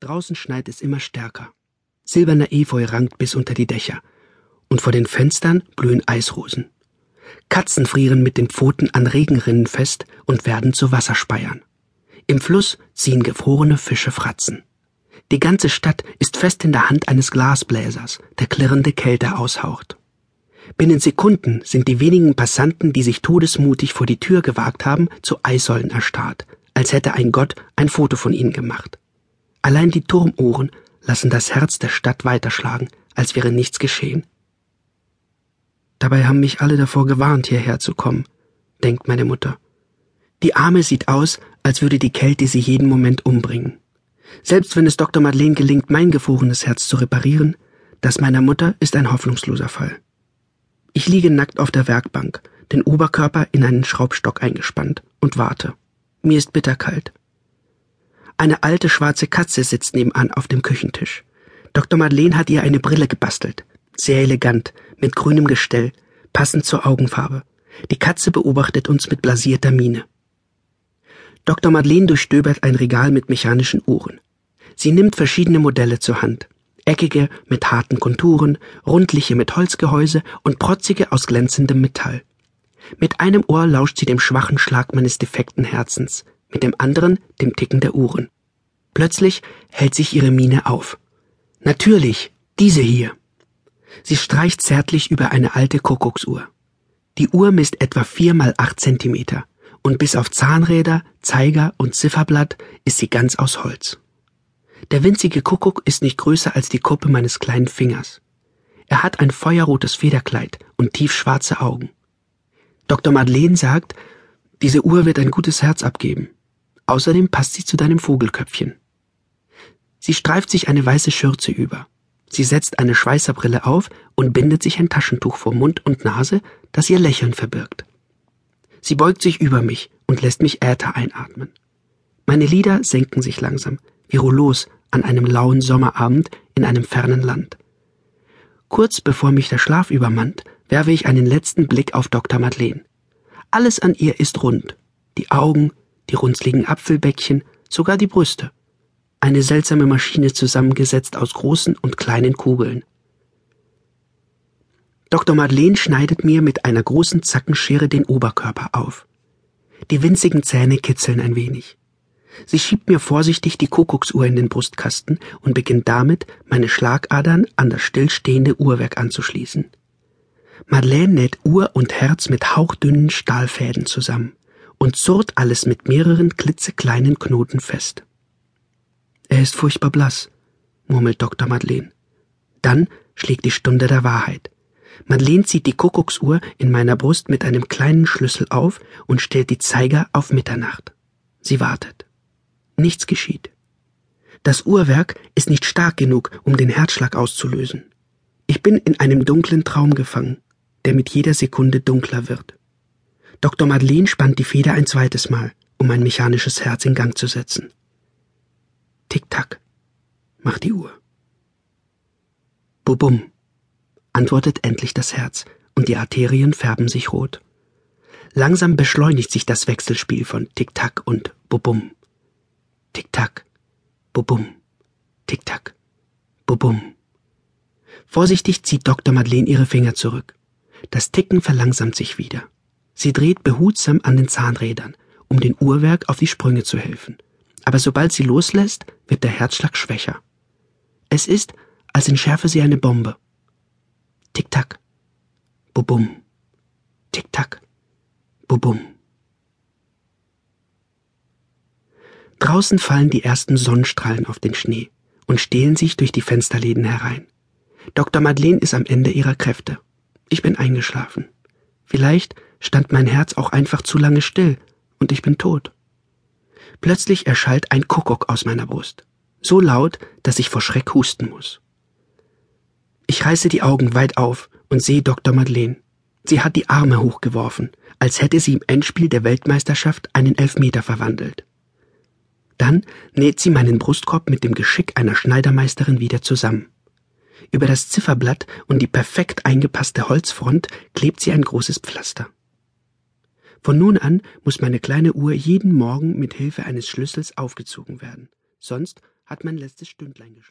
Draußen schneit es immer stärker. Silberner Efeu rankt bis unter die Dächer. Und vor den Fenstern blühen Eisrosen. Katzen frieren mit den Pfoten an Regenrinnen fest und werden zu Wasserspeiern. Im Fluss ziehen gefrorene Fische Fratzen. Die ganze Stadt ist fest in der Hand eines Glasbläsers, der klirrende Kälte aushaucht. Binnen Sekunden sind die wenigen Passanten, die sich todesmutig vor die Tür gewagt haben, zu Eissäulen erstarrt, als hätte ein Gott ein Foto von ihnen gemacht. Allein die Turmuhren lassen das Herz der Stadt weiterschlagen, als wäre nichts geschehen. Dabei haben mich alle davor gewarnt, hierher zu kommen, denkt meine Mutter. Die Arme sieht aus, als würde die Kälte sie jeden Moment umbringen. Selbst wenn es Dr. Madeleine gelingt, mein gefrorenes Herz zu reparieren, das meiner Mutter ist ein hoffnungsloser Fall. Ich liege nackt auf der Werkbank, den Oberkörper in einen Schraubstock eingespannt und warte. Mir ist bitterkalt. Eine alte schwarze Katze sitzt nebenan auf dem Küchentisch. Dr. Madeleine hat ihr eine Brille gebastelt. Sehr elegant, mit grünem Gestell, passend zur Augenfarbe. Die Katze beobachtet uns mit blasierter Miene. Dr. Madeleine durchstöbert ein Regal mit mechanischen Uhren. Sie nimmt verschiedene Modelle zur Hand. Eckige mit harten Konturen, rundliche mit Holzgehäuse und protzige aus glänzendem Metall. Mit einem Ohr lauscht sie dem schwachen Schlag meines defekten Herzens, mit dem anderen dem Ticken der Uhren. Plötzlich hält sich ihre Miene auf. Natürlich, diese hier. Sie streicht zärtlich über eine alte Kuckucksuhr. Die Uhr misst etwa vier mal acht Zentimeter und bis auf Zahnräder, Zeiger und Zifferblatt ist sie ganz aus Holz. Der winzige Kuckuck ist nicht größer als die Kuppe meines kleinen Fingers. Er hat ein feuerrotes Federkleid und tiefschwarze Augen. Dr. Madeleine sagt, diese Uhr wird ein gutes Herz abgeben. Außerdem passt sie zu deinem Vogelköpfchen. Sie streift sich eine weiße Schürze über. Sie setzt eine Schweißerbrille auf und bindet sich ein Taschentuch vor Mund und Nase, das ihr Lächeln verbirgt. Sie beugt sich über mich und lässt mich Äther einatmen. Meine Lider senken sich langsam, wie Rollos an einem lauen Sommerabend in einem fernen Land. Kurz bevor mich der Schlaf übermannt, werfe ich einen letzten Blick auf Dr. Madeleine. Alles an ihr ist rund. Die Augen, die runzligen Apfelbäckchen, sogar die Brüste. Eine seltsame Maschine zusammengesetzt aus großen und kleinen Kugeln. Dr. Madeleine schneidet mir mit einer großen Zackenschere den Oberkörper auf. Die winzigen Zähne kitzeln ein wenig. Sie schiebt mir vorsichtig die Kuckucksuhr in den Brustkasten und beginnt damit, meine Schlagadern an das stillstehende Uhrwerk anzuschließen. Madeleine näht Uhr und Herz mit hauchdünnen Stahlfäden zusammen und zurrt alles mit mehreren klitzekleinen Knoten fest. Er ist furchtbar blass, murmelt Dr. Madeleine. Dann schlägt die Stunde der Wahrheit. Madeleine zieht die Kuckucksuhr in meiner Brust mit einem kleinen Schlüssel auf und stellt die Zeiger auf Mitternacht. Sie wartet. Nichts geschieht. Das Uhrwerk ist nicht stark genug, um den Herzschlag auszulösen. Ich bin in einem dunklen Traum gefangen, der mit jeder Sekunde dunkler wird. Dr. Madeleine spannt die Feder ein zweites Mal, um mein mechanisches Herz in Gang zu setzen. Tick-Tack, macht die Uhr. Bubum, antwortet endlich das Herz, und die Arterien färben sich rot. Langsam beschleunigt sich das Wechselspiel von Tick-Tack und Bubum. Tick-Tack, Bubum, Tick-Tack, Bubum. Vorsichtig zieht Dr. Madeleine ihre Finger zurück. Das Ticken verlangsamt sich wieder. Sie dreht behutsam an den Zahnrädern, um dem Uhrwerk auf die Sprünge zu helfen. Aber sobald sie loslässt, wird der Herzschlag schwächer. Es ist, als entschärfe sie eine Bombe. Tick-Tack, Bubum, Tick-Tack, Bubum. Draußen fallen die ersten Sonnenstrahlen auf den Schnee und stehlen sich durch die Fensterläden herein. Dr. Madeleine ist am Ende ihrer Kräfte. Ich bin eingeschlafen. Vielleicht stand mein Herz auch einfach zu lange still und ich bin tot. Plötzlich erschallt ein Kuckuck aus meiner Brust, so laut, dass ich vor Schreck husten muss. Ich reiße die Augen weit auf und sehe Dr. Madeleine. Sie hat die Arme hochgeworfen, als hätte sie im Endspiel der Weltmeisterschaft einen Elfmeter verwandelt. Dann näht sie meinen Brustkorb mit dem Geschick einer Schneidermeisterin wieder zusammen. Über das Zifferblatt und die perfekt eingepasste Holzfront klebt sie ein großes Pflaster. Von nun an muss meine kleine Uhr jeden Morgen mit Hilfe eines Schlüssels aufgezogen werden, sonst hat mein letztes Stündlein geschlafen.